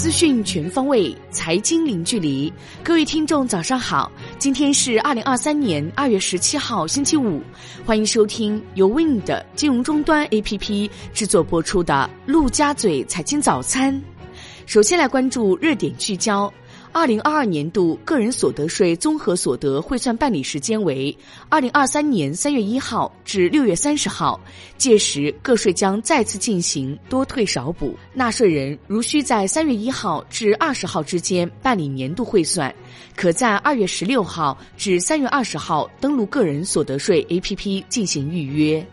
资讯全方位，财经零距离。各位听众，早上好！今天是二零二三年二月十七号，星期五。欢迎收听由 Win 的金融终端 APP 制作播出的《陆家嘴财经早餐》。首先来关注热点聚焦。二零二二年度个人所得税综合所得汇算办理时间为二零二三年三月一号至六月三十号，届时个税将再次进行多退少补。纳税人如需在三月一号至二十号之间办理年度汇算，可在二月十六号至三月二十号登录个人所得税 APP 进行预约。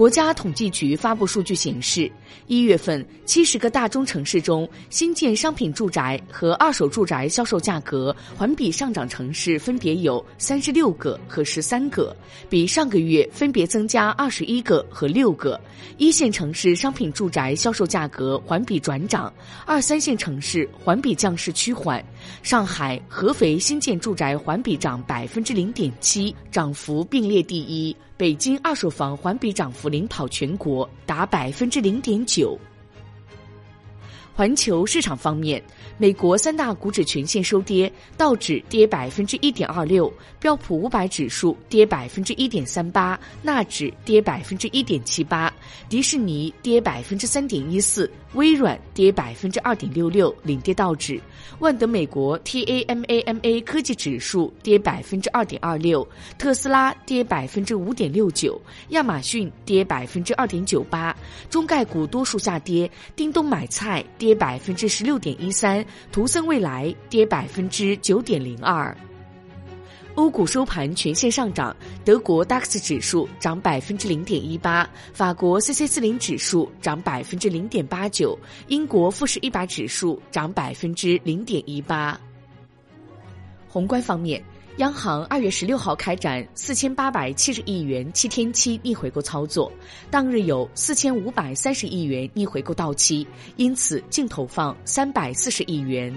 国家统计局发布数据显示，一月份七十个大中城市中，新建商品住宅和二手住宅销售价格环比上涨城市分别有三十六个和十三个，比上个月分别增加二十一个和六个。一线城市商品住宅销售价格环比转涨，二三线城市环比降势趋缓。上海、合肥新建住宅环比涨百分之零点七，涨幅并列第一。北京二手房环比涨幅领跑全国，达百分之零点九。环球市场方面，美国三大股指全线收跌，道指跌百分之一点二六，标普五百指数跌百分之一点三八，纳指跌百分之一点七八，迪士尼跌百分之三点一四。微软跌百分之二点六六，领跌道指；万德美国 TAMAMA 科技指数跌百分之二点二六，特斯拉跌百分之五点六九，亚马逊跌百分之二点九八，中概股多数下跌，叮咚买菜跌跌百分之十六点一三，图森未来跌百分之九点零二。欧股收盘全线上涨，德国 DAX 指数涨百分之零点一八，法国 CAC 四零指数涨百分之零点八九，英国富时一百指数涨百分之零点一八。宏观方面，央行二月十六号开展四千八百七十亿元七天期逆回购操作，当日有四千五百三十亿元逆回购到期，因此净投放三百四十亿元。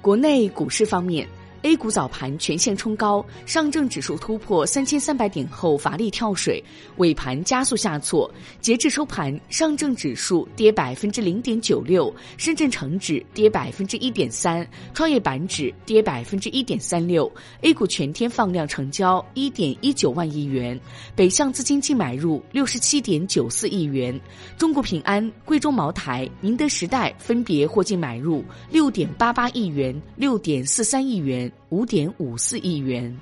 国内股市方面。A 股早盘全线冲高，上证指数突破三千三百点后乏力跳水，尾盘加速下挫。截至收盘，上证指数跌百分之零点九六，深圳成指跌百分之一点三，创业板指跌百分之一点三六。A 股全天放量成交一点一九万亿元，北向资金净买入六十七点九四亿元。中国平安、贵州茅台、宁德时代分别获净买入六点八八亿元、六点四三亿元。五点五四亿元。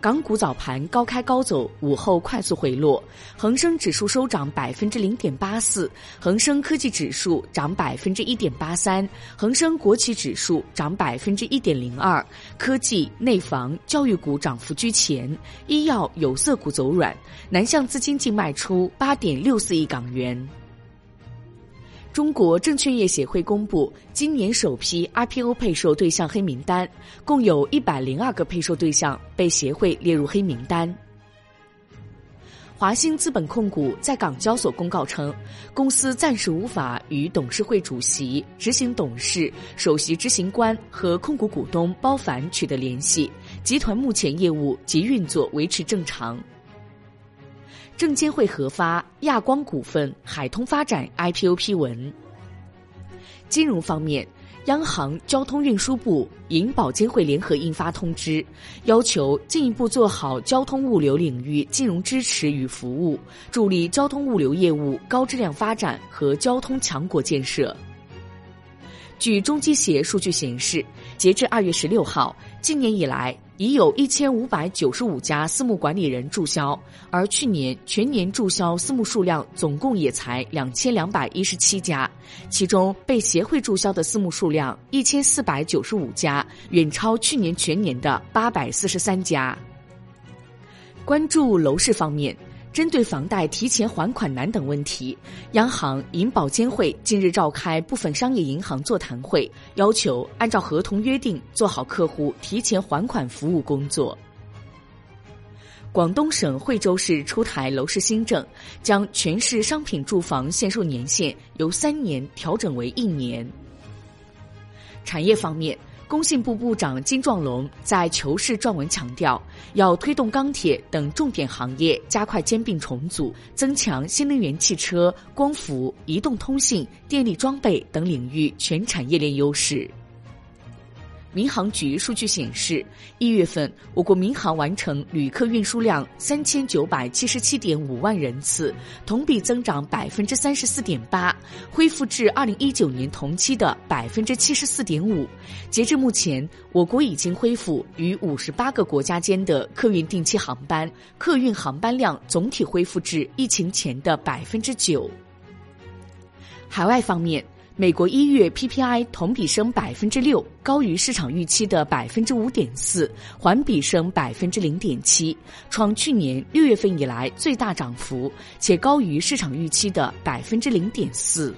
港股早盘高开高走，午后快速回落。恒生指数收涨百分之零点八四，恒生科技指数涨百分之一点八三，恒生国企指数涨百分之一点零二。科技、内房、教育股涨幅居前，医药、有色股走软。南向资金净卖出八点六四亿港元。中国证券业协会公布今年首批 IPO 配售对象黑名单，共有一百零二个配售对象被协会列入黑名单。华兴资本控股在港交所公告称，公司暂时无法与董事会主席、执行董事、首席执行官和控股股东包凡取得联系，集团目前业务及运作维持正常。证监会核发亚光股份、海通发展 IPO 批文。金融方面，央行、交通运输部、银保监会联合印发通知，要求进一步做好交通物流领域金融支持与服务，助力交通物流业务高质量发展和交通强国建设。据中基协数据显示，截至二月十六号，今年以来已有一千五百九十五家私募管理人注销，而去年全年注销私募数量总共也才两千两百一十七家，其中被协会注销的私募数量一千四百九十五家，远超去年全年的八百四十三家。关注楼市方面。针对房贷提前还款难等问题，央行、银保监会近日召开部分商业银行座谈会，要求按照合同约定做好客户提前还款服务工作。广东省惠州市出台楼市新政，将全市商品住房限售年限由三年调整为一年。产业方面。工信部部长金壮龙在求是撰文强调，要推动钢铁等重点行业加快兼并重组，增强新能源汽车、光伏、移动通信、电力装备等领域全产业链优势。民航局数据显示，一月份我国民航完成旅客运输量三千九百七十七点五万人次，同比增长百分之三十四点八，恢复至二零一九年同期的百分之七十四点五。截至目前，我国已经恢复与五十八个国家间的客运定期航班，客运航班量总体恢复至疫情前的百分之九。海外方面。美国一月 PPI 同比升百分之六，高于市场预期的百分之五点四，环比升百分之零点七，创去年六月份以来最大涨幅，且高于市场预期的百分之零点四。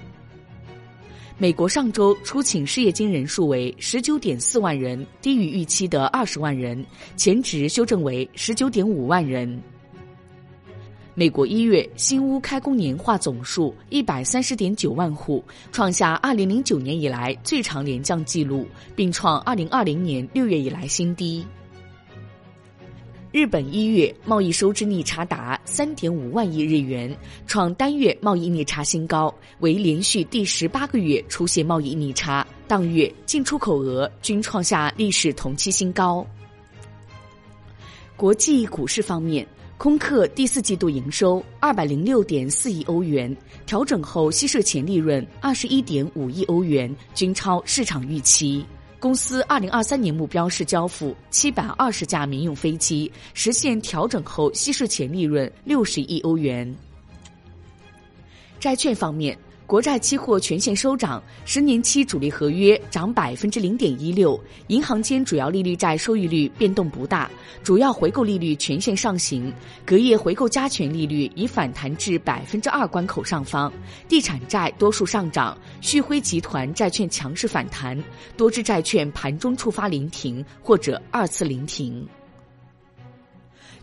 美国上周出请失业金人数为十九点四万人，低于预期的二十万人，前值修正为十九点五万人。美国一月新屋开工年化总数一百三十点九万户，创下二零零九年以来最长连降纪录，并创二零二零年六月以来新低。日本一月贸易收支逆差达三点五万亿日元，创单月贸易逆差新高，为连续第十八个月出现贸易逆差，当月进出口额均创下历史同期新高。国际股市方面。空客第四季度营收二百零六点四亿欧元，调整后稀释前利润二十一点五亿欧元，均超市场预期。公司二零二三年目标是交付七百二十架民用飞机，实现调整后稀释前利润六十亿欧元。债券方面。国债期货全线收涨，十年期主力合约涨百分之零点一六，银行间主要利率债收益率变动不大，主要回购利率全线上行，隔夜回购加权利率已反弹至百分之二关口上方，地产债多数上涨，旭辉集团债券强势反弹，多只债券盘中触发临停或者二次临停。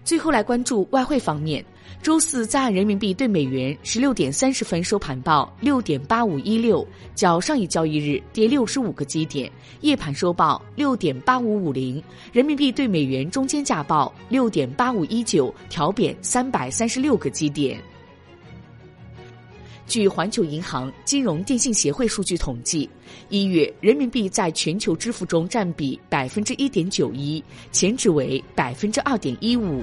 最后来关注外汇方面。周四在岸人民币对美元十六点三十分收盘报六点八五一六，较上一交易日跌六十五个基点；夜盘收报六点八五五零，人民币对美元中间价报六点八五一九，调贬三百三十六个基点。据环球银行金融电信协会数据统计，一月人民币在全球支付中占比百分之一点九一，前值为百分之二点一五。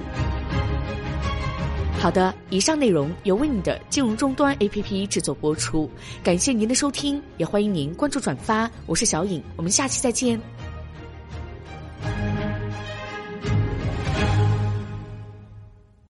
好的，以上内容由为你的金融终端 APP 制作播出，感谢您的收听，也欢迎您关注转发。我是小颖，我们下期再见。